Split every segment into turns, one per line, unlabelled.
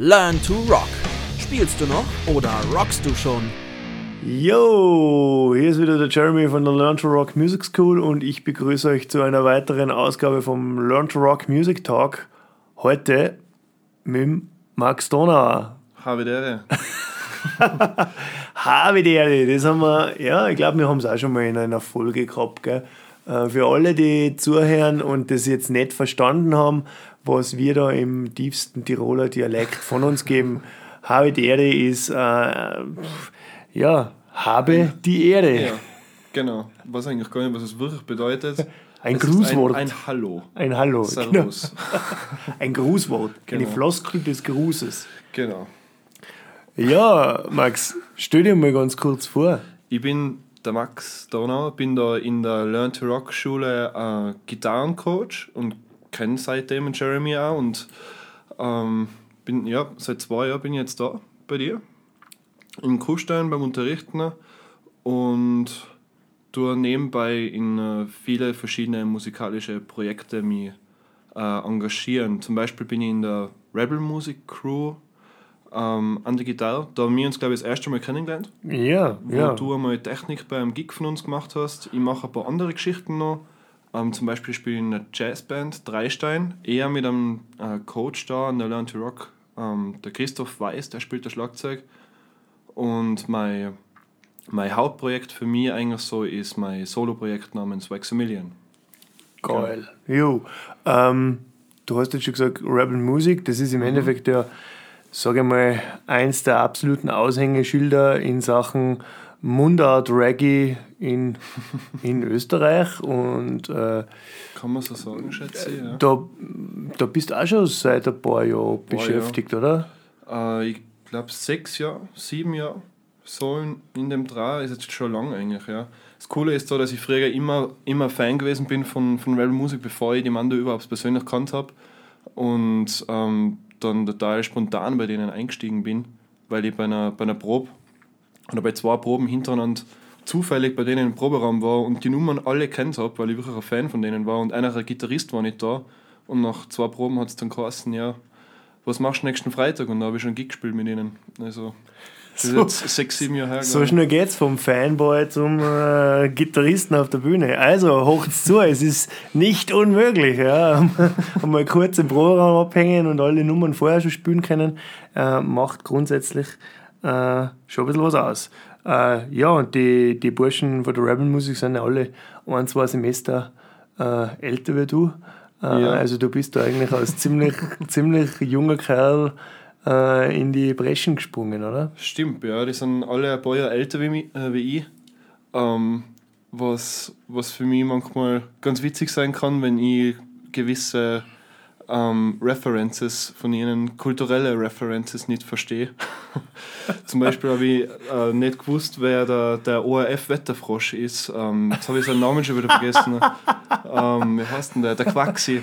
Learn to Rock. Spielst du noch oder rockst du schon?
Yo, hier ist wieder der Jeremy von der Learn to Rock Music School und ich begrüße euch zu einer weiteren Ausgabe vom Learn to Rock Music Talk. Heute mit Max Donauer.
Havidere.
Havidere, das haben wir, ja, ich glaube, wir haben es auch schon mal in einer Folge gehabt. Gell? Äh, für alle, die zuhören und das jetzt nicht verstanden haben, was wir da im tiefsten Tiroler Dialekt von uns geben, habe die Ehre ist, äh, ja, habe die Ehre.
Ja, genau. Was eigentlich gar nicht, was es wirklich bedeutet.
Ein
Es
Grußwort.
Ein, ein Hallo.
Ein Hallo.
Servus.
Genau. Ein Grußwort. Eine
Genau.
Floskel des Grußes.
Genau.
Ja, Max, stell dir mal ganz kurz vor.
Ich bin der Max Donau, bin da in der Learn to Rock Schule äh, Gitarrencoach und kenne seitdem den Jeremy auch und ähm, bin, ja, seit zwei Jahren bin ich jetzt da bei dir in Kuhstein beim Unterrichten und tue nebenbei in äh, viele verschiedene musikalische Projekte mich äh, engagieren. Zum Beispiel bin ich in der Rebel Music Crew ähm, an der Gitarre. Da haben wir uns, glaube ich, das erste Mal kennengelernt
Ja,
wo
ja.
du einmal Technik beim Gig von uns gemacht hast. Ich mache ein paar andere Geschichten noch. Ähm, zum Beispiel spiele ich in einer Jazzband, Dreistein, eher mit einem äh, Coach da an der Learn to Rock, ähm, der Christoph Weiß, der spielt das Schlagzeug. Und mein, mein Hauptprojekt für mich eigentlich so ist mein Soloprojekt namens Waximilian.
Geil. Jo. Ähm, du hast jetzt schon gesagt, Rebel Music, das ist im Endeffekt ja, sage ich mal, eins der absoluten Aushängeschilder in Sachen Mundart Reggae in, in Österreich. Und äh,
Kann man so sagen, schätze ich. Ja.
da, da bist du auch schon seit ein paar Jahren beschäftigt, oder?
Äh, ich glaube sechs Jahre, sieben Jahre, so in, in dem Dreh ist jetzt schon lang eigentlich, ja. Das Coole ist so, dass ich früher immer, immer Fan gewesen bin von, von Rebel Music, bevor ich die Mando überhaupt persönlich kannt habe. Und ähm, dann total spontan bei denen eingestiegen bin, weil ich bei einer, bei einer Probe oder bei zwei Proben hintereinander zufällig bei denen im Proberaum war und die Nummern alle kennt habe, weil ich wirklich ein Fan von denen war und einer der Gitarrist war nicht da. Und nach zwei Proben hat es dann geheißen, ja, was machst du nächsten Freitag? Und da habe ich schon Gig gespielt mit ihnen. Also, das
So-
ist jetzt sechs, sieben Jahre her.
So schnell geht's vom Fanboy zum äh, Gitarristen auf der Bühne. Also, hocht's zu, es ist nicht unmöglich. Ja. Mal kurz im Proberaum abhängen und alle Nummern vorher schon spielen können, äh, macht grundsätzlich äh, schon ein bisschen was aus. Äh, ja, und die, die Burschen von der Rebel Musik sind ja alle ein, zwei Semester äh, älter wie du. Äh,
Ja.
Also, du bist da eigentlich als ziemlich, ziemlich junger Kerl äh, in die Breschen gesprungen, oder?
Stimmt, ja, die sind alle ein paar Jahre älter wie, mich, wie ich. Ähm, was, was für mich manchmal ganz witzig sein kann, wenn ich gewisse ähm, References von ihnen, kulturelle References nicht verstehe. Zum Beispiel habe ich äh, nicht gewusst, wer der, der ORF-Wetterfrosch ist. Ähm, jetzt habe ich seinen Namen schon wieder vergessen. ähm, wie heißt denn der? Der Quaxi.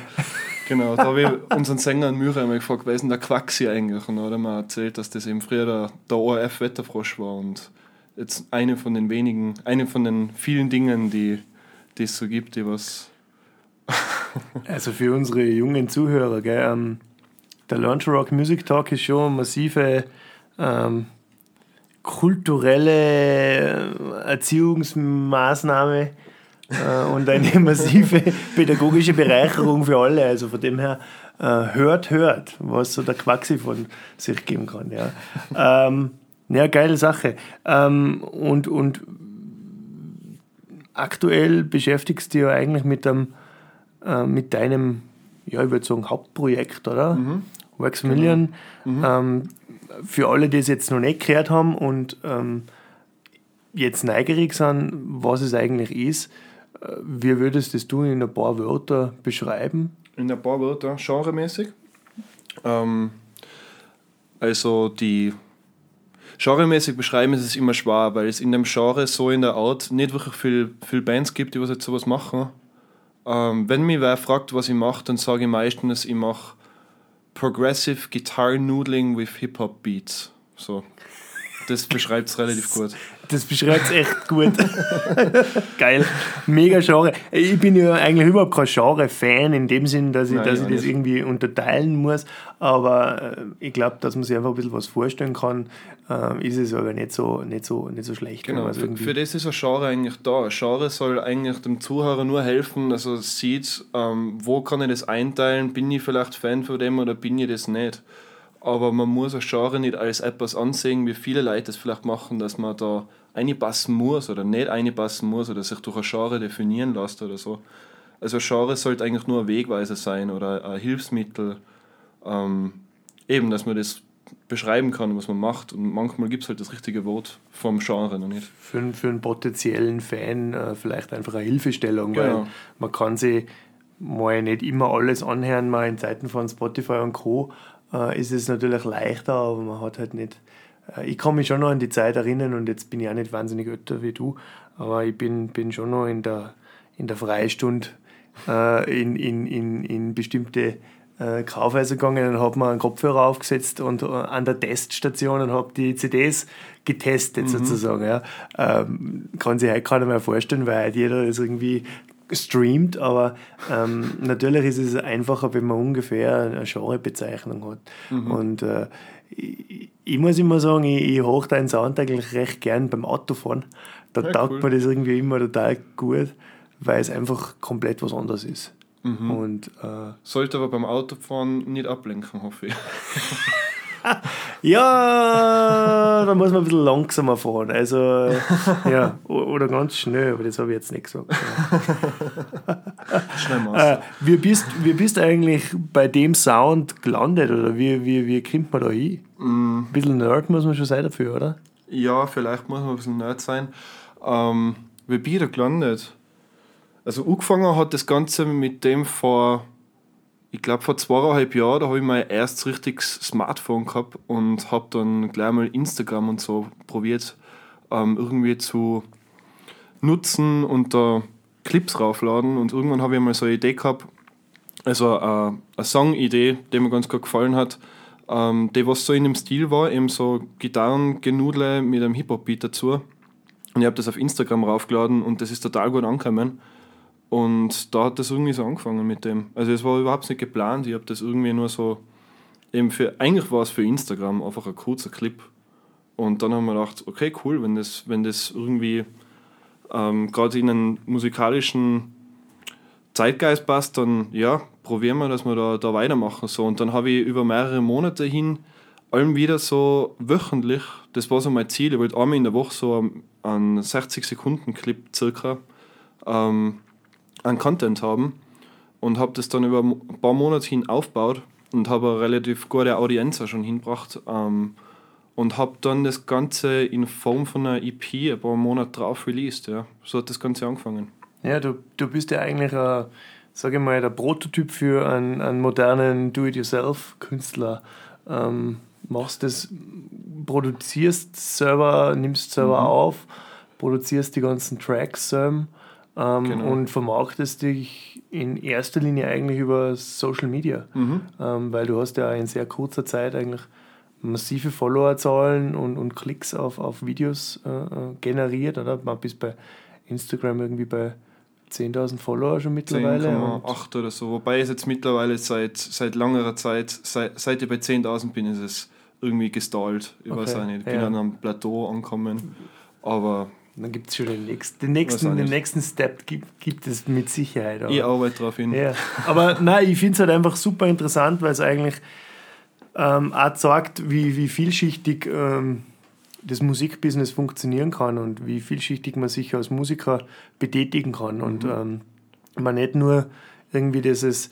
Genau, da habe ich unseren Sänger in Müre einmal gefragt, wer ist denn der Quaxi eigentlich? Und da hat er mir erzählt, dass das eben früher der, der ORF-Wetterfrosch war und jetzt eine von den wenigen, eine von den vielen Dingen, die, die es so gibt, die was.
Also für unsere jungen Zuhörer, gell, ähm, der to Rock Music Talk ist schon eine massive ähm, kulturelle Erziehungsmaßnahme äh, und eine massive pädagogische Bereicherung für alle. Also von dem her, äh, hört, hört, was so der Quaxi von sich geben kann. Ja, ähm, ja geile Sache. Ähm, und, und aktuell beschäftigst du dich ja eigentlich mit einem äh, mit deinem, ja, ich würde sagen, Hauptprojekt, oder? Waximilian. Ähm, für alle, die es jetzt noch nicht gehört haben und ähm, jetzt neugierig sind, was es eigentlich ist, äh, wie würdest das du in ein paar Wörter beschreiben?
In ein paar Wörter, genremäßig. Ähm, also die genremäßig beschreiben ist es immer schwer, weil es in dem Genre so in der Art nicht wirklich viel, viel Bands gibt, die was jetzt sowas machen. Ähm, wenn mich wer fragt, was ich mache, dann sage ich meistens, ich mache Progressive Guitar Noodling with Hip-Hop Beats. So. Das beschreibt es relativ gut.
Das beschreibt es echt gut. Geil. Mega Genre. Ich bin ja eigentlich überhaupt kein Genre-Fan in dem Sinn, dass ich,
Nein,
dass
ich
das
nicht.
irgendwie unterteilen muss. Aber äh, ich glaube, dass man sich einfach ein bisschen was vorstellen kann, äh, ist es aber nicht so, nicht so, nicht so schlecht.
Genau, für, für das ist ein Genre eigentlich da. Ein Genre soll eigentlich dem Zuhörer nur helfen, dass er sieht, ähm, wo kann ich das einteilen, bin ich vielleicht Fan von dem oder bin ich das nicht. Aber man muss ein Genre nicht als etwas ansehen, wie viele Leute das vielleicht machen, dass man da einpassen muss oder nicht einpassen muss oder sich durch ein Genre definieren lässt oder so. Also ein Genre sollte eigentlich nur ein Wegweiser sein oder ein Hilfsmittel, ähm, eben, dass man das beschreiben kann, was man macht. Und manchmal gibt es halt das richtige Wort vom Genre noch nicht.
für, einen- für einen potenziellen Fan äh, vielleicht einfach eine Hilfestellung,
Genau.
weil man kann sich mal nicht immer alles anhören, mal in Zeiten von Spotify und Co. Äh, ist es natürlich leichter, aber man hat halt nicht. Äh, ich kann mich schon noch an die Zeit erinnern und jetzt bin ich auch nicht wahnsinnig älter wie du, aber ich bin, bin schon noch in der, in der Freistunde äh, in, in, in, in bestimmte äh, Kaufhäuser gegangen und habe mir einen Kopfhörer aufgesetzt und äh, an der Teststation und habe die CDs getestet sozusagen. Ja. Ähm, kann sich heute keiner mehr vorstellen, weil jeder das irgendwie streamt, aber ähm, natürlich ist es einfacher, wenn man ungefähr eine Genrebezeichnung hat. Und äh, ich, ich muss immer sagen, ich, ich hoche deinen Sound eigentlich recht gern beim Autofahren. Da
Ja,
taugt
cool.
mir das irgendwie immer total gut, weil es einfach komplett was anderes ist. Und äh,
Sollte aber beim Autofahren nicht ablenken, hoffe ich.
ja, da muss man ein bisschen langsamer fahren. Also, ja, oder ganz schnell, aber das habe ich jetzt nicht gesagt.
Schnell.
Äh, wie, bist, wie bist du eigentlich bei dem Sound gelandet oder wie, wie, wie kommt man da hin? Ein bisschen Nerd muss man schon sein dafür, oder?
Ja, vielleicht muss man ein bisschen nerd sein. Ähm, wie bin ich da gelandet? Also angefangen hat das Ganze mit dem vor, ich glaube vor zweieinhalb Jahren, da habe ich mein erstes richtiges Smartphone gehabt und habe dann gleich mal Instagram und so probiert ähm, irgendwie zu nutzen und da Clips raufladen und irgendwann habe ich mal so eine Idee gehabt, also äh, eine Song-Idee, die mir ganz gut gefallen hat, ähm, die was so in dem Stil war, eben so Gitarrengenudle mit einem Hip-Hop-Beat dazu. Und ich habe das auf Instagram raufgeladen und das ist total gut angekommen. Und da hat das irgendwie so angefangen mit dem. Also es war überhaupt nicht geplant, ich habe das irgendwie nur so, eben für, eigentlich war es für Instagram einfach ein kurzer Clip. Und dann haben wir gedacht, okay, cool, wenn das, wenn das irgendwie ähm, gerade in einen musikalischen Zeitgeist passt, dann ja, probieren wir, dass wir da, da weitermachen. So. Und dann habe ich über mehrere Monate hin allem wieder so wöchentlich, das war so mein Ziel, ich wollte einmal in der Woche so einen 60-Sekunden-Clip circa ähm, an Content haben und habe das dann über ein paar Monate hin aufgebaut und habe eine relativ gute Audienz auch schon hingebracht ähm, und habe dann das Ganze in Form von einer EP ein paar Monate drauf released. Ja. So hat das Ganze angefangen.
Ja, du, du bist ja eigentlich, ein, sage ich mal, der Prototyp für einen, einen modernen Do-it-yourself-Künstler. Ähm, machst das, produzierst selber, nimmst selber auf, produzierst die ganzen Tracks ähm, ähm,
Genau.
und vermarktest dich in erster Linie eigentlich über Social Media. Ähm, weil du hast ja in sehr kurzer Zeit eigentlich massive Followerzahlen und, und Klicks auf, auf Videos äh, äh, generiert, oder? Man bist bei Instagram irgendwie bei 10.000 Follower schon mittlerweile. und-
10,8 oder so. Wobei es jetzt mittlerweile seit, seit längerer Zeit, seit, seit ich bei 10.000 bin, ist es irgendwie gestallt. Ich weiß
Okay,
auch nicht. Ich bin
ja.
an einem Plateau angekommen. Aber
Dann gibt es schon den nächsten. Den nächsten, den nächsten Step gibt, gibt es mit Sicherheit. aber-
ich arbeite darauf hin.
Ja, aber nein, ich finde es halt einfach super interessant, weil es eigentlich ähm, auch zeigt, wie, wie vielschichtig ähm, das Musikbusiness funktionieren kann und wie vielschichtig man sich als Musiker betätigen kann. Und ähm, man nicht nur irgendwie dieses,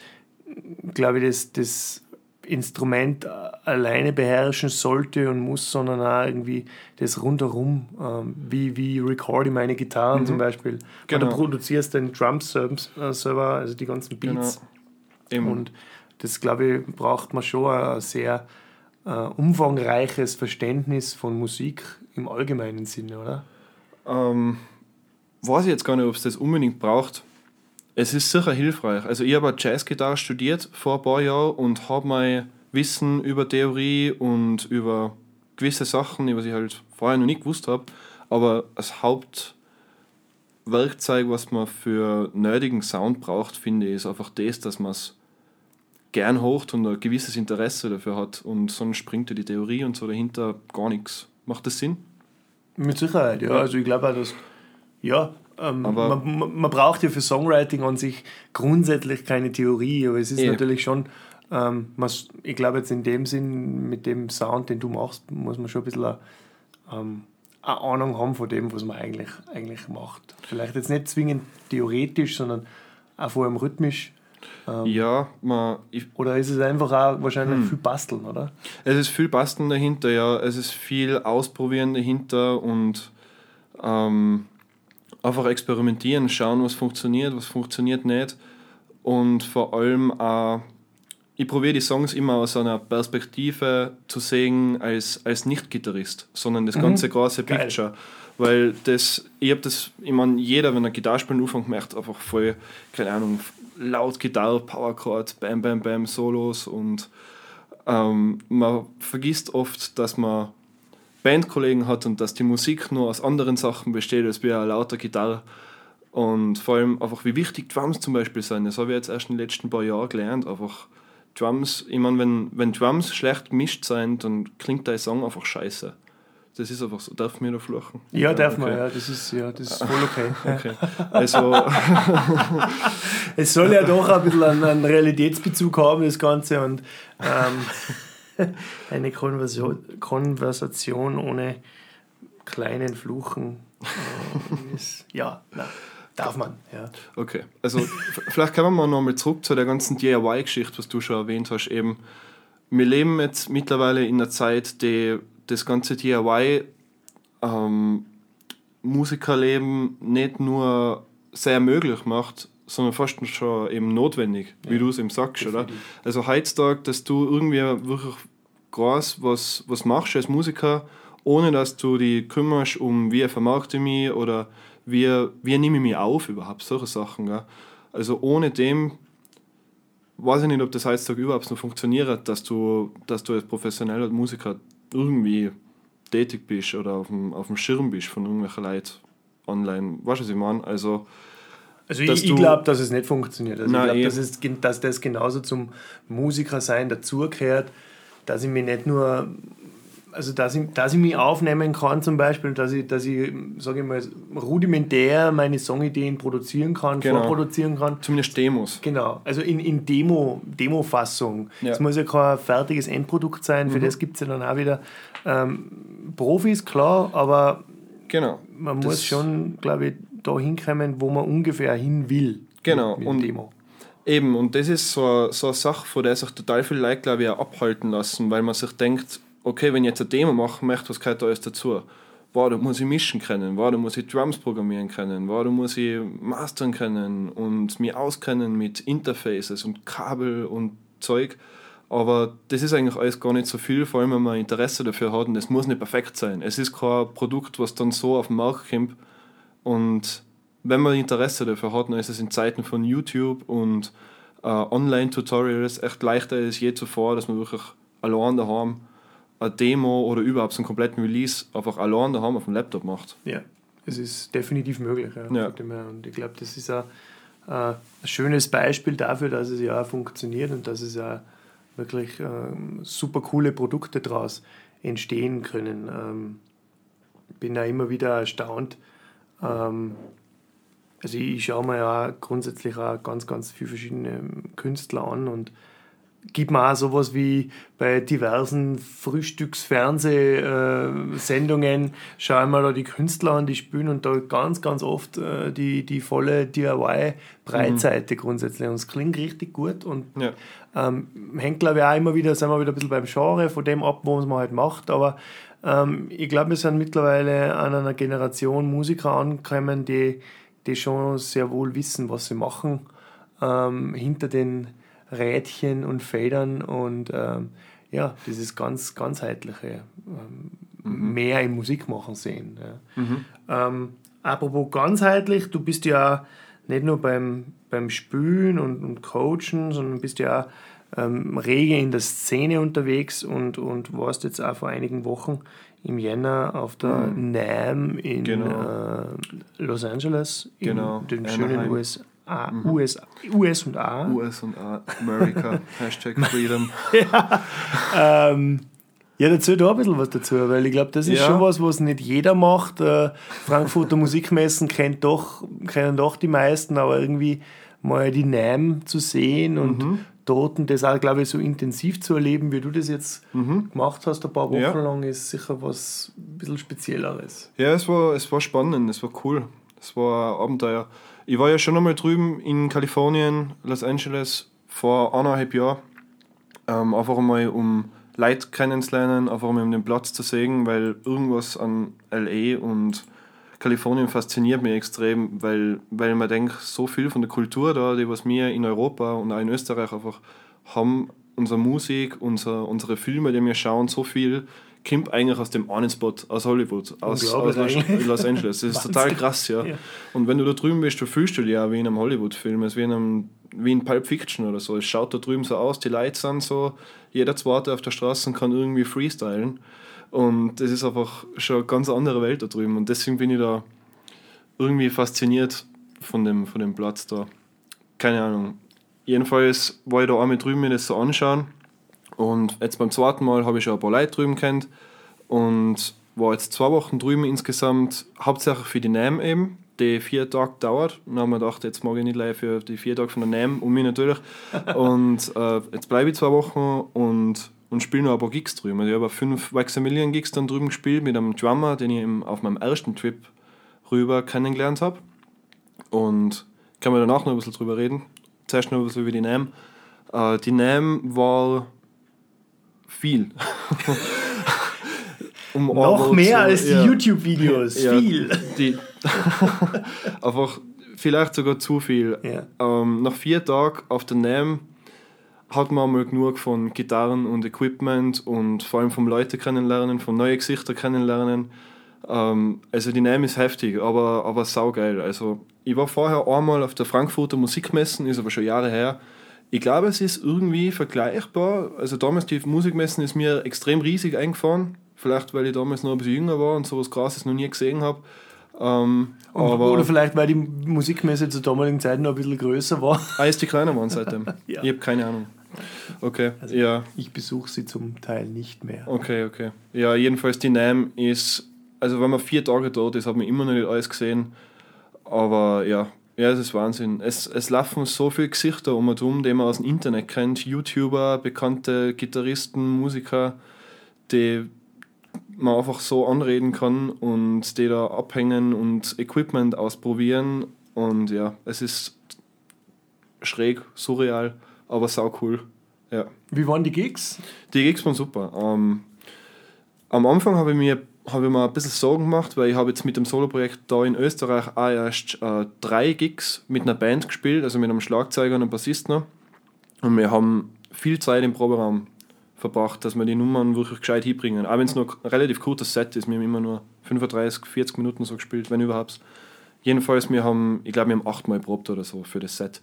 glaube ich, das, das Instrument alleine beherrschen sollte und muss, sondern auch irgendwie das rundherum, ähm, wie, wie recorde ich meine Gitarren zum Beispiel.
Genau.
Du produzierst den Drum-Server, also die ganzen Beats.
Eben.
Und das, glaube ich, braucht man schon ein sehr äh, umfangreiches Verständnis von Musik im allgemeinen Sinne, oder?
Ähm, weiß ich jetzt gar nicht, ob es das unbedingt braucht. Es ist sicher hilfreich. Also ich habe Jazzgitarre studiert vor ein paar Jahren und habe mein Wissen über Theorie und über gewisse Sachen, die was ich halt vorher noch nicht gewusst habe, aber das Hauptwerkzeug, was man für nerdigen Sound braucht, finde ich, ist einfach das, dass man es gern hocht und ein gewisses Interesse dafür hat und sonst springt ja die Theorie und so dahinter gar nichts. Macht das Sinn?
Mit Sicherheit, ja.
Ja.
Also ich glaube auch, dass, ja, ähm,
Aber-
man, man, braucht ja für Songwriting an sich grundsätzlich keine Theorie, aber es ist
Eh.
natürlich schon, ähm, man, ich glaube jetzt in dem Sinn, mit dem Sound, den du machst, muss man schon ein bisschen eine, ähm, eine Ahnung haben von dem, was man eigentlich, eigentlich macht. Vielleicht jetzt nicht zwingend theoretisch, sondern auch vor allem rhythmisch. Ähm,
Ja, man, ich,
Oder ist es einfach auch wahrscheinlich viel basteln, oder?
Es ist viel Basteln dahinter, ja. Es ist viel Ausprobieren dahinter und ähm, einfach experimentieren, schauen, was funktioniert, was funktioniert nicht. Und vor allem auch, ich probiere die Songs immer aus einer Perspektive zu sehen als, als Nicht-Gitarrist, sondern das ganze große
Geil.
Picture. Weil das, ich habe das, ich meine, jeder, wenn er Gitarre spielen anfängt, macht einfach voll, keine Ahnung, laut Gitarre, Powerchord, Bam, Bam, Bam, Solos und ähm, man vergisst oft, dass man Bandkollegen hat und dass die Musik nur aus anderen Sachen besteht als wie eine lauter Gitarre. Und vor allem einfach, wie wichtig Drums zum Beispiel sind. Das habe ich jetzt erst in den letzten paar Jahren gelernt. Einfach Drums, ich meine, wenn, wenn Drums schlecht gemischt sind, dann klingt dein Song einfach scheiße. Das ist einfach so. Darf mir da fluchen?
Ja, darf man,
okay.
ja, das ist, ja, das ist voll okay.
Okay. Also,
Es soll ja doch ein bisschen einen, einen Realitätsbezug haben, das Ganze. Und ähm, eine Konversation, Konversation ohne kleinen Fluchen äh, ja, na, darf man. Ja.
Okay, also vielleicht kommen wir mal nochmal zurück zu der ganzen DIY-Geschichte, was du schon erwähnt hast. Eben, wir leben jetzt mittlerweile in einer Zeit, die das ganze DIY ähm, Musikerleben nicht nur sehr möglich macht, sondern fast schon eben notwendig, wie du es eben sagst, oder? Also heutzutage, dass du irgendwie wirklich groß was, was machst als Musiker, ohne dass du dich kümmerst um wie vermarkte ich mich oder wie, wie nehme ich mich auf überhaupt, solche Sachen. Gell? Also ohne dem weiß ich nicht, ob das heutzutage überhaupt noch funktioniert, dass du, dass du als professioneller Musiker irgendwie tätig bist oder auf dem, auf dem Schirm bist von irgendwelchen Leuten online. Weißt du, was ich meine? Also,
Also
Dass
ich, ich glaube, dass es nicht funktioniert. Also
Nein,
ich glaube, dass, dass das genauso zum Musiker sein dazugehört, dass ich mich nicht nur, also dass ich, dass ich mich aufnehmen kann zum Beispiel, dass ich, dass ich, sage ich mal, rudimentär meine Songideen produzieren kann,
Genau.
vorproduzieren kann.
zumindest Demos.
Genau, also in, in Demo, Demo-Fassung.
Ja.
Es muss ja kein fertiges Endprodukt sein, für das gibt es ja dann auch wieder ähm, Profis, klar, aber
Genau.
man
Das-
muss schon, glaube ich, da hinkommen, wo man ungefähr hin will.
Genau,
Mit, mit
und-
dem Demo.
Eben, und das ist so, eine- so eine Sache, von der sich total viele Leute, glaube ich, auch abhalten lassen, weil man sich denkt, okay, wenn ich jetzt eine Demo machen möchte, was gehört da alles dazu? Wow, da muss ich mischen können, wow, da muss ich Drums programmieren können, wow, da muss ich mastern können und mich auskennen mit Interfaces und Kabel und Zeug. Aber das ist eigentlich alles gar nicht so viel, vor allem wenn man Interesse dafür hat und es muss nicht perfekt sein. Es ist kein Produkt, was dann so auf den Markt kommt und wenn man Interesse dafür hat, dann ist es in Zeiten von YouTube und äh, Online-Tutorials echt leichter als je zuvor, dass man wirklich allein daheim eine Demo oder überhaupt so einen kompletten Release einfach allein daheim auf dem Laptop macht.
Ja, es ist definitiv möglich. Ja,
Ja.
Und ich glaube, das ist auch äh, ein schönes Beispiel dafür, dass es ja auch funktioniert und dass es ja wirklich ähm, super coole Produkte daraus entstehen können. Ähm, bin da immer wieder erstaunt. Ähm, also ich schaue mir ja grundsätzlich auch ganz, ganz viele verschiedene Künstler an und gibt mir auch sowas wie bei diversen Frühstücks-Fernsehsendungen, schaue ich mir da die Künstler an, die spielen und da ganz, ganz oft äh, die, die volle DIY-Breitseite grundsätzlich. Und es klingt richtig gut und
Ja.
ähm, hängt, glaube ich, auch immer wieder, sind wir wieder ein bisschen beim Genre von dem ab, was man halt macht. Aber ähm, ich glaube, wir sind mittlerweile an einer Generation Musiker angekommen, die, die schon sehr wohl wissen, was sie machen. Ähm, hinter den Rädchen und Federn und ähm, ja, dieses ganz ganzheitliche ähm, mehr im Musikmachen sehen. Ja. Ähm, apropos ganzheitlich, du bist ja nicht nur beim, beim Spülen und, und Coachen, sondern bist ja auch ähm, rege in der Szene unterwegs und, und warst jetzt auch vor einigen Wochen im Jänner auf der
Mhm.
NAM in
Genau.
äh, Los Angeles, in
Genau,
den schönen
Anaheim.
USA, US, US und A.
US und A, America, Hashtag Freedom.
Ähm, ja, dazu da ein bisschen was dazu, weil ich glaube, das ist
Ja.
schon was, was nicht jeder macht. Äh, Frankfurter Musikmessen kennt doch, kennen doch die meisten, aber irgendwie mal die NAM zu sehen und
Mhm.
Und das auch, glaube ich, so intensiv zu erleben, wie du das jetzt gemacht hast, ein paar Wochen
Mhm. Ja.
lang, ist sicher was ein bisschen Spezielleres.
Ja, es war, es war spannend, es war cool. Es war ein Abenteuer. Ich war ja schon einmal drüben in Kalifornien, Los Angeles, vor eineinhalb Jahren. Ähm, einfach einmal, um Leute kennenzulernen, einfach einmal um den Platz zu sehen, weil irgendwas an L.A. und Kalifornien fasziniert mich extrem, weil, weil man denkt, so viel von der Kultur da, die was wir in Europa und auch in Österreich einfach haben, unsere Musik, unser, unsere Filme, die wir schauen, so viel kommt eigentlich aus dem einen Spot, aus Hollywood, aus, aus Los, Angeles. Das ist total krass, ja.
Ja.
Und wenn du da drüben bist, du fühlst dich ja wie in einem Hollywood-Film, wie in einem wie in Pulp Fiction oder so. Es schaut da drüben so aus, die Leute sind so, jeder Zweite auf der Straße kann irgendwie freestylen. Und das ist einfach schon eine ganz andere Welt da drüben. Und deswegen bin ich da irgendwie fasziniert von dem, von dem Platz da. Keine Ahnung. Jedenfalls war ich da einmal drüben mir das so anschauen. Und jetzt beim zweiten Mal habe ich schon ein paar Leute drüben kennt. Und war jetzt zwei Wochen drüben insgesamt, hauptsächlich für die NAM eben, die vier Tage dauert. Und dann haben wir gedacht, jetzt mag ich nicht live für die vier Tage von der NAM, um mich natürlich. und äh, jetzt bleibe ich zwei Wochen und, und spiele noch ein paar Gigs drüben. Also ich habe fünf Maximilian Gigs dann drüben gespielt mit einem Drummer, den ich auf meinem ersten Trip rüber kennengelernt habe. Und kann man danach noch ein bisschen drüber reden. Zuerst noch ein bisschen über die NAM. Äh, die NAM war viel. um
Noch mehr
zu-
als die
ja.
YouTube-Videos.
Ja,
Viel.
Die, einfach vielleicht sogar zu viel.
Ja.
Ähm, nach vier Tagen auf der NAM hat man mal genug von Gitarren und Equipment und vor allem vom Leute kennenlernen, von neuen Gesichter kennenlernen. Ähm, also die NAM ist heftig, aber, aber saugeil. Also ich war vorher einmal auf der Frankfurter Musikmessen, ist aber schon Jahre her. Ich glaube, es ist irgendwie vergleichbar. Also damals die Musikmessen ist mir extrem riesig eingefahren. Vielleicht, weil ich damals noch ein bisschen jünger war und sowas Krasses noch nie gesehen habe. Ähm, aber
Oder vielleicht, weil die Musikmesse zur damaligen Zeit noch ein bisschen größer war.
Ah, ist die kleiner waren seitdem?
Ja.
Ich habe keine Ahnung. Okay, ja,
Ich besuche sie zum Teil nicht mehr.
okay, okay. Ja, jedenfalls die NAM ist, also wenn man vier Tage dort ist, hat man immer noch nicht alles gesehen. Aber ja, ja, es ist Wahnsinn. Es, es laufen so viele Gesichter um und um, die man aus dem Internet kennt. YouTuber, bekannte Gitarristen, Musiker, die man einfach so anreden kann und die da abhängen und Equipment ausprobieren. Und ja, es ist schräg, surreal, aber sau cool. Ja.
Wie waren die Gigs?
Die Gigs waren super. Ähm, am Anfang habe ich mir habe ich mir ein bisschen Sorgen gemacht, weil ich habe jetzt mit dem Soloprojekt da in Österreich auch erst äh, drei Gigs mit einer Band gespielt, also mit einem Schlagzeuger und einem Bassisten. noch. Und wir haben viel Zeit im Proberaum verbracht, dass wir die Nummern wirklich gescheit hinbringen. Auch wenn es noch ein relativ kurzes Set ist, wir haben immer nur 35, 40 Minuten so gespielt, wenn überhaupt. Jedenfalls, wir haben, ich glaube, wir haben achtmal probt oder so für das Set.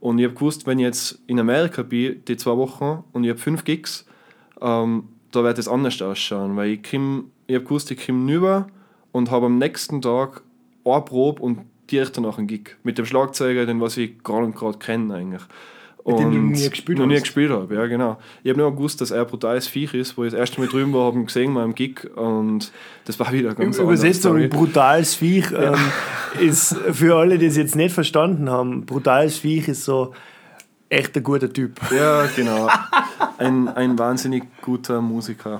Und ich habe gewusst, wenn ich jetzt in Amerika bin, die zwei Wochen, und ich habe fünf Gigs, ähm, da wird es anders ausschauen, weil ich, komm, ich habe gewusst, ich komme rüber und habe am nächsten Tag eine Probe und direkt danach einen Gig. Mit dem Schlagzeuger, den was ich gar nicht gerade kenne eigentlich.
Mit dem du
Und
nie gespielt
noch nie
hast.
gespielt habe, ja genau. Ich habe nur gewusst, dass er ein brutales Viech ist, wo ich das erste Mal drüben war, habe ihn gesehen mal am Gig und das war wieder ganz andere
Übersetzung
Story.
brutales Viech ähm, ist für alle, die es jetzt nicht verstanden haben, brutales Viech ist so echt ein guter Typ.
Ja, genau. Ein, ein wahnsinnig guter Musiker.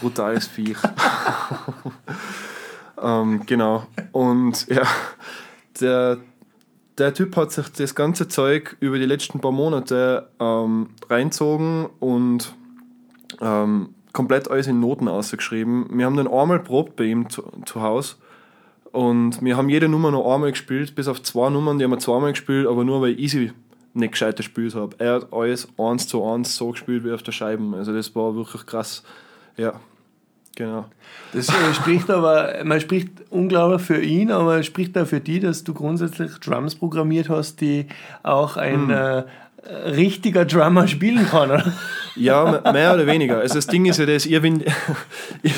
Brutales Viech. ähm, genau. Und ja, der, der Typ hat sich das ganze Zeug über die letzten paar Monate ähm, reinzogen und ähm, komplett alles in Noten ausgeschrieben. Wir haben dann einmal probt bei ihm zu, zu Hause und wir haben jede Nummer noch einmal gespielt, bis auf zwei Nummern, die haben wir zweimal gespielt, aber nur weil ich sie nicht gescheit gespielt habe. Er hat alles eins zu eins so gespielt wie auf der Scheibe. Also das war wirklich krass. Ja, genau.
Das äh, spricht aber, man spricht unglaublich für ihn, aber es spricht auch für die, dass du grundsätzlich Drums programmiert hast, die auch ein,
Hm.
äh, richtiger Drummer spielen kann, oder?
Ja, mehr oder weniger. Also das Ding ist ja das, ich bin, ich,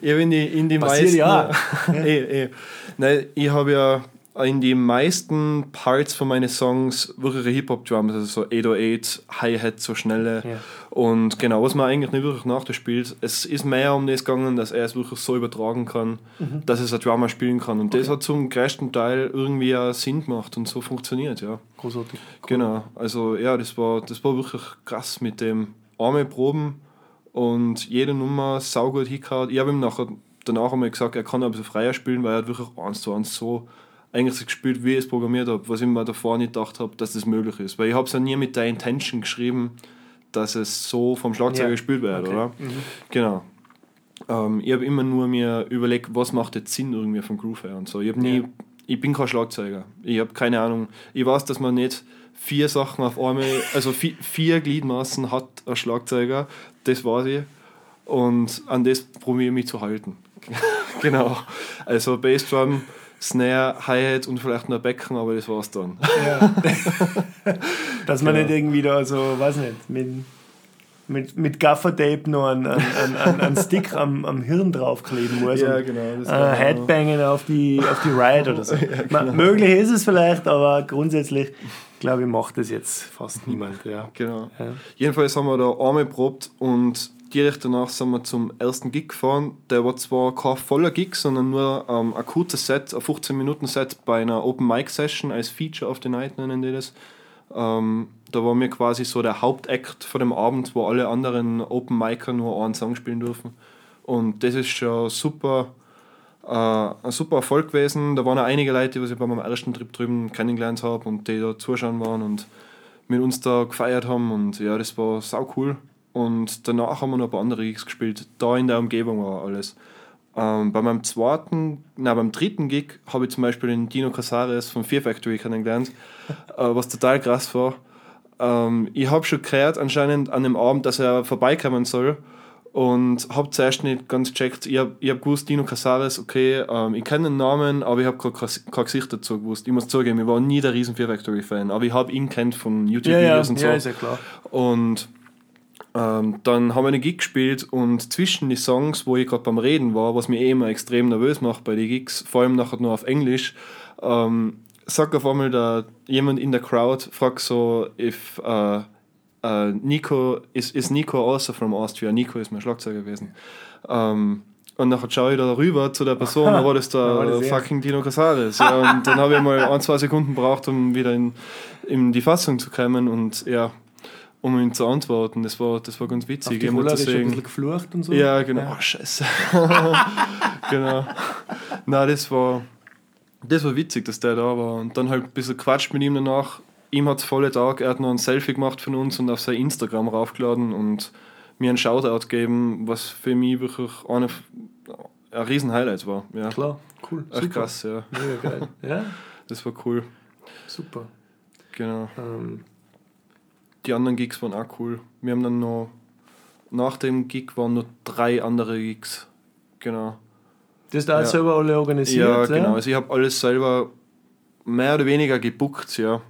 ich bin in die
Passiert
meisten...
ja.
eh, eh. Nein, ich habe ja in die meisten Parts von meinen Songs wirkliche Hip-Hop-Drums, also so 808, Hi-Hat, so schnelle.
Ja.
Und genau, was man eigentlich nicht wirklich nachspielt, es ist mehr um das gegangen, dass er es wirklich so übertragen kann, dass es ein Drummer spielen kann. Und das hat zum größten Teil irgendwie auch Sinn gemacht und so funktioniert, ja.
Großartig.
Genau, also ja, das war, das war wirklich krass mit dem arme Proben und jede Nummer saugut hingehauen. Ich habe ihm nachher, danach einmal gesagt, er kann ein bisschen freier spielen, weil er hat wirklich eins zu eins so eigentlich so gespielt, wie ich es programmiert habe, was ich mir davor nicht gedacht habe, dass das möglich ist. Weil ich habe es ja nie mit der Intention geschrieben, dass es so vom Schlagzeuger
Ja.
gespielt wird,
Okay.
oder? Genau. Ähm, ich habe immer nur mir überlegt, was macht jetzt Sinn irgendwie vom Groove her und so. Ich, hab nie,
Ja.
ich bin kein Schlagzeuger. Ich habe keine Ahnung. Ich weiß, dass man nicht vier Sachen auf einmal, also vier, vier Gliedmaßen hat ein Schlagzeuger, das weiß ich. Und an das probiere ich mich zu halten. genau. Also Bassdrum, Snare, Hi-Hat und vielleicht noch Becken, aber das war's dann.
Ja. Dass man
Genau.
nicht irgendwie da so, weiß nicht, mit, mit, mit Gaffertape noch einen, einen, einen, einen, Stick am, am Hirn draufkleben muss.
Ja, genau, das
Äh, Headbangen auf die, auf die Ride oder so. Ma- Möglich ist es vielleicht, aber grundsätzlich, glaube ich, macht das jetzt fast niemand. Ja.
Genau.
Ja.
Jedenfalls haben wir da einmal probt und direkt danach sind wir zum ersten Gig gefahren. Der war zwar kein voller Gig, sondern nur ähm, ein kurzes Set, ein 15-Minuten-Set bei einer Open Mic Session als Feature of the Night nennen die das. Ähm, da war mir quasi so der Hauptakt von dem Abend, wo alle anderen Open Micer nur einen Song spielen dürfen. Und das ist schon super, äh, ein super Erfolg gewesen. Da waren auch einige Leute, die ich bei meinem ersten Trip drüben kennengelernt habe und die da zuschauen waren und mit uns da gefeiert haben. Und ja, das war sau cool. Und danach haben wir noch ein paar andere Gigs gespielt. Da in der Umgebung war alles. Ähm, bei meinem zweiten, nein, beim dritten Gig habe ich zum Beispiel den Dino Casares von Fear Factory kennengelernt, äh, was total krass war. Ähm, ich habe schon gehört, anscheinend an dem Abend, dass er vorbeikommen soll. Und habe zuerst nicht ganz gecheckt. Ich habe ich hab gewusst, Dino Casares, okay, ähm, ich kenne den Namen, aber ich habe kein, kein Gesicht dazu gewusst. Ich muss zugeben, ich war nie der riesen Fear Factory-Fan, aber ich habe ihn kennt von
Ja, ja,
YouTube-Videos und so.
ja, ist ja klar.
Und ähm, dann haben wir eine Gig gespielt und zwischen die Songs, wo ich gerade beim Reden war, was mich eh immer extrem nervös macht bei den Gigs, vor allem nachher nur auf Englisch, ähm, sagt auf einmal da jemand in der Crowd, fragt so, if uh, uh, Nico, is, is Nico also from Austria? Nico ist mein Schlagzeuger gewesen. Ähm, und nachher schaue ich da rüber zu der Person, da war das
Da
der
er.
fucking Dino Casares. Ja, und dann habe ich mal ein, zwei Sekunden gebraucht, um wieder in, in die Fassung zu kommen und ja, um ihm zu antworten. Das war, das war ganz
Auf
witzig,
die
ihm mal zu
Cholerisch ein bisschen geflucht und so.
Ja, genau.
Ja.
Oh, scheiße. genau. Na, das war, das war witzig, dass der da war. Und dann halt ein bisschen quatscht mit ihm danach. Ihm hat es volle Tag, er hat noch ein Selfie gemacht von uns und auf sein Instagram raufgeladen und mir einen Shoutout gegeben, was für mich wirklich eine, ein riesen Highlight war. Ja.
Klar, cool.
Echt krass, ja.
Mega geil. Ja,
Das war cool.
super.
Genau.
Ähm,
Die anderen Gigs waren auch cool. Wir haben dann noch, nach dem Gig waren noch drei andere Gigs. Genau.
das da
Ja.
selber alle organisiert.
Ja, genau. Also ich habe alles selber mehr oder weniger gebuckt, ja.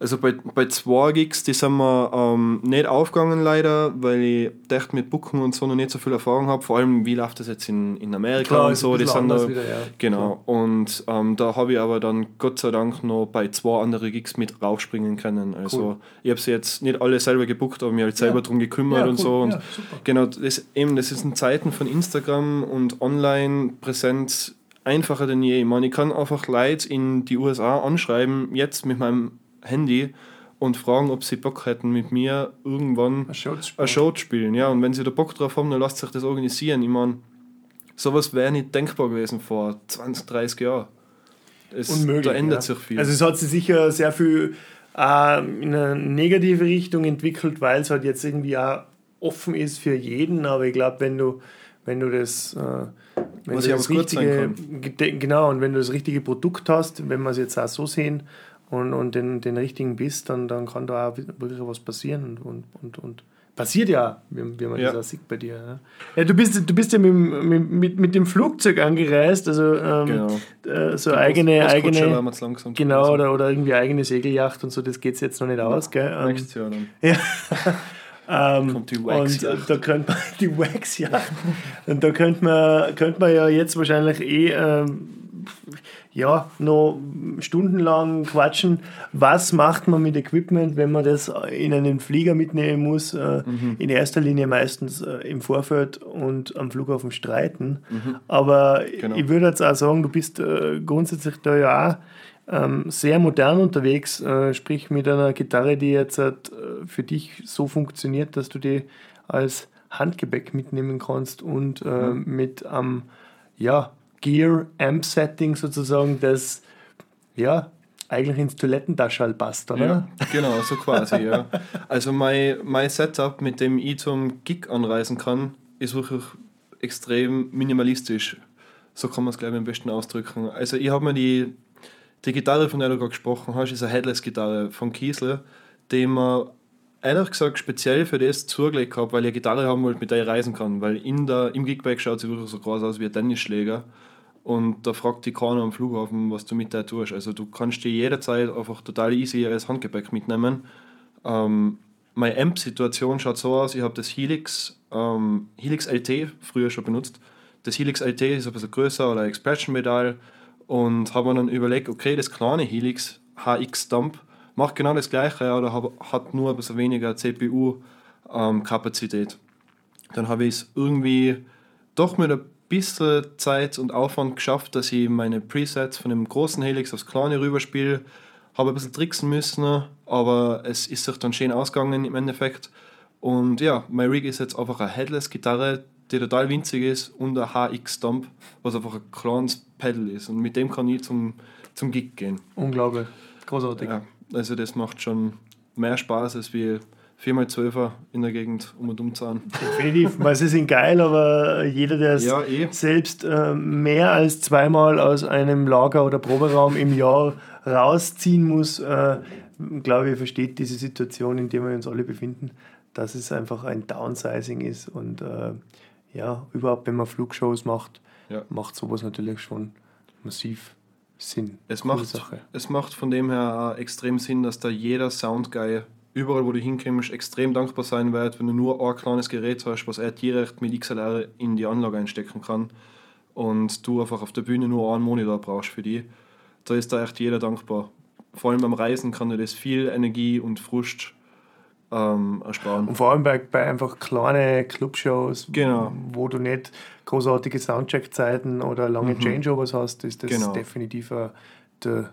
Also bei, bei zwei Gigs, die sind wir ähm, nicht aufgegangen leider, weil ich dachte mit Booken und so noch nicht so viel Erfahrung habe. Vor allem, wie läuft das jetzt in, in Amerika
Klar,
und so. Die sind da,
wieder, ja.
Genau. Und ähm, da habe ich aber dann Gott sei Dank noch bei zwei anderen Gigs mit raufspringen können. Also
Cool.
ich habe sie jetzt nicht alle selber gebuckt, aber mir halt selber
Ja.
drum gekümmert und
cool.
so. Und. Genau, das, eben, das ist in Zeiten von Instagram und Online-Präsenz einfacher denn je. Ich meine, ich kann einfach Leute in die USA anschreiben, jetzt mit meinem Handy und fragen, ob sie Bock hätten, mit mir irgendwann
Ein Show zu spielen.
eine Show zu spielen. Ja, und wenn sie da Bock drauf haben, dann lasst sich das organisieren. Ich meine, sowas wäre nicht denkbar gewesen vor 20, 30 Jahren. Es,
Unmöglich.
da ändert
ja.
sich viel.
Also es hat sich sicher sehr viel äh, in eine negative Richtung entwickelt, weil es halt jetzt irgendwie auch offen ist für jeden. Aber ich glaube, wenn du, wenn du das, äh, wenn
Was
du das richtige, genau, und wenn du das richtige Produkt hast, wenn wir es jetzt auch so sehen und, und den, den richtigen bist, dann, dann kann da auch wirklich was passieren und, und, und, und passiert ja, wie, wie man
Ja.
das auch sieht bei dir. Ja, ja du, bist, du bist ja mit, mit, mit, dem Flugzeug angereist, also ähm,
Genau.
äh, so eigene,
Postkutsche
eigene
wir jetzt langsam
genau, oder, oder irgendwie eigene Segelyacht und so, das geht jetzt noch nicht aus. Gell? Ähm,
Nächstes Jahr dann.
Ähm,
Kommt die
und
Wax-Yacht.
äh, da könnte man die Wax-Yacht. und da könnte man, könnte man ja jetzt wahrscheinlich eh ähm, ja, noch stundenlang quatschen. Was macht man mit Equipment, wenn man das in einen Flieger mitnehmen muss? Äh, In erster Linie meistens äh, im Vorfeld und am Flughafen streiten. Aber
Genau.
ich würde jetzt auch sagen, du bist äh, grundsätzlich da ja auch ähm, sehr modern unterwegs, sprich mit einer Gitarre, die jetzt für dich so funktioniert, dass du die als Handgepäck mitnehmen kannst und äh, mit am ja, Gear Amp Setting sozusagen, das ja eigentlich ins Toilettentaschel passt, oder?
Ja, genau, so quasi, ja. Also mein, mein Setup, mit dem ich zum Gig anreisen kann, ist wirklich extrem minimalistisch. So kann man es, glaube ich, am besten ausdrücken. Also ich habe mir die, die Gitarre, von der du gerade gesprochen hast, ist eine Headless-Gitarre von Kiesler, die man ehrlich gesagt speziell für das zugelegt habe, weil ich eine Gitarre haben wollte, mit der ich reisen kann. Weil in der, im Gigbag schaut sie wirklich so groß aus wie ein Tennisschläger. Und da fragt die keiner am Flughafen, was du mit der tust. Also du kannst die jederzeit einfach total easy als Handgepäck mitnehmen. Ähm, meine Amp-Situation schaut so aus, ich habe das Helix, ähm, Helix LT früher schon benutzt. Das Helix LT ist ein bisschen größer oder Expression-Medal und habe mir dann überlegt, okay, das kleine Helix HX Dump macht genau das gleiche, aber hab, hat nur ein bisschen weniger CPU-Kapazität. dann habe ich es irgendwie doch mit ein bisschen Zeit und Aufwand geschafft, dass ich meine Presets von dem großen Helix aufs kleine rüberspiele. Habe ein bisschen tricksen müssen, aber es ist sich dann schön ausgegangen im Endeffekt. Und ja, mein Rig ist jetzt einfach eine Headless-Gitarre, die total winzig ist und ein HX-Dump, was einfach ein kleines Pedal ist. Und mit dem kann ich zum, zum Gig gehen.
Unglaublich. Großartig.
Ja, also das macht schon mehr Spaß als wie 4x12er in der Gegend um und um zu sein.
Definitiv, weil sie sind geil, aber jeder, der es
Ja, eh.
selbst äh, mehr als zweimal aus einem Lager oder Proberaum im Jahr rausziehen muss, äh, glaube ich, versteht diese Situation, in der wir uns alle befinden, dass es einfach ein Downsizing ist und äh, ja, überhaupt, wenn man Flugshows macht,
Ja.
macht sowas natürlich schon massiv Sinn.
Es
Coole
macht,
Sache.
es macht von dem her extrem Sinn, dass da jeder Soundguy überall, wo du hinkommst, extrem dankbar sein wird, wenn du nur ein kleines Gerät hast, was er direkt mit XLR in die Anlage einstecken kann und du einfach auf der Bühne nur einen Monitor brauchst für die. Da ist da echt jeder dankbar. Vor allem beim Reisen kann dir das viel Energie und Frust ähm, ersparen.
Und vor allem bei, bei einfach kleinen Clubshows,
Genau.
wo du nicht großartige Soundcheck-Zeiten oder lange Changeovers hast, ist das
Genau.
definitiv äh, der,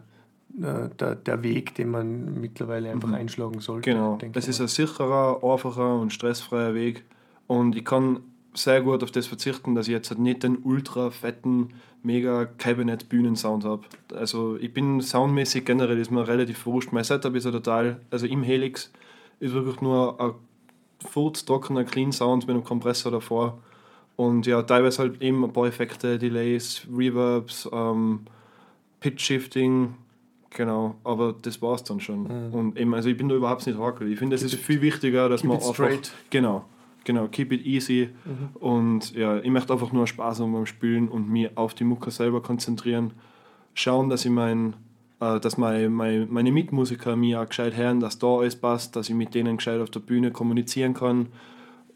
äh, der, der Weg, den man mittlerweile einfach einschlagen sollte.
Genau. Es
ich
ist ein sicherer, einfacher und stressfreier Weg. Und ich kann sehr gut auf das verzichten, dass ich jetzt halt nicht den ultra fetten, mega Cabinet-Bühnen-Sound habe. Also ich bin soundmäßig generell ist mir relativ wurscht. Mein Setup ist ja total, also im Helix ist wirklich nur ein trockener Clean Sound mit einem Kompressor davor. Und ja, teilweise halt eben ein paar Effekte, Delays, Reverbs, ähm, Pitch-Shifting, genau, aber das war's dann schon. Und eben, also ich bin da überhaupt nicht hakelig. Ich finde, es ist viel wichtiger, dass
keep
man
it
einfach,
straight.
genau, genau, keep it easy und ja, ich möchte einfach nur Spaß haben beim Spielen und mich auf die Mucke selber konzentrieren, schauen, dass ich mein äh, dass mein, mein, meine Mitmusiker mir auch gescheit hören, dass da alles passt, dass ich mit denen gescheit auf der Bühne kommunizieren kann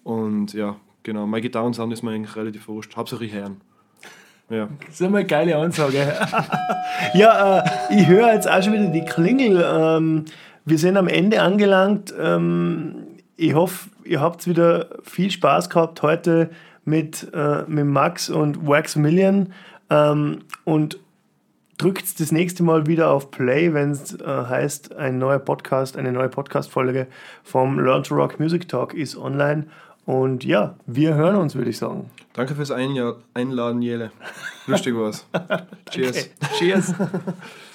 und ja, genau, mein Gitarrensound ist mir eigentlich relativ wurscht, hauptsächlich hören. Ja.
Das ist immer eine geile Ansage. ja, äh, ich höre jetzt auch schon wieder die Klingel. Ähm, wir sind am Ende angelangt. Ähm, ich hoffe, ihr habt wieder viel Spaß gehabt heute mit, äh, mit Max und Wax Million. Ähm, und drückt das nächste Mal wieder auf Play, wenn es äh, heißt, ein neuer Podcast, eine neue Podcast-Folge vom Learn to Rock Music Talk ist online. Und ja, wir hören uns, würde ich sagen.
Danke fürs Einladen, Jele. Lustig war's. Cheers.
Cheers.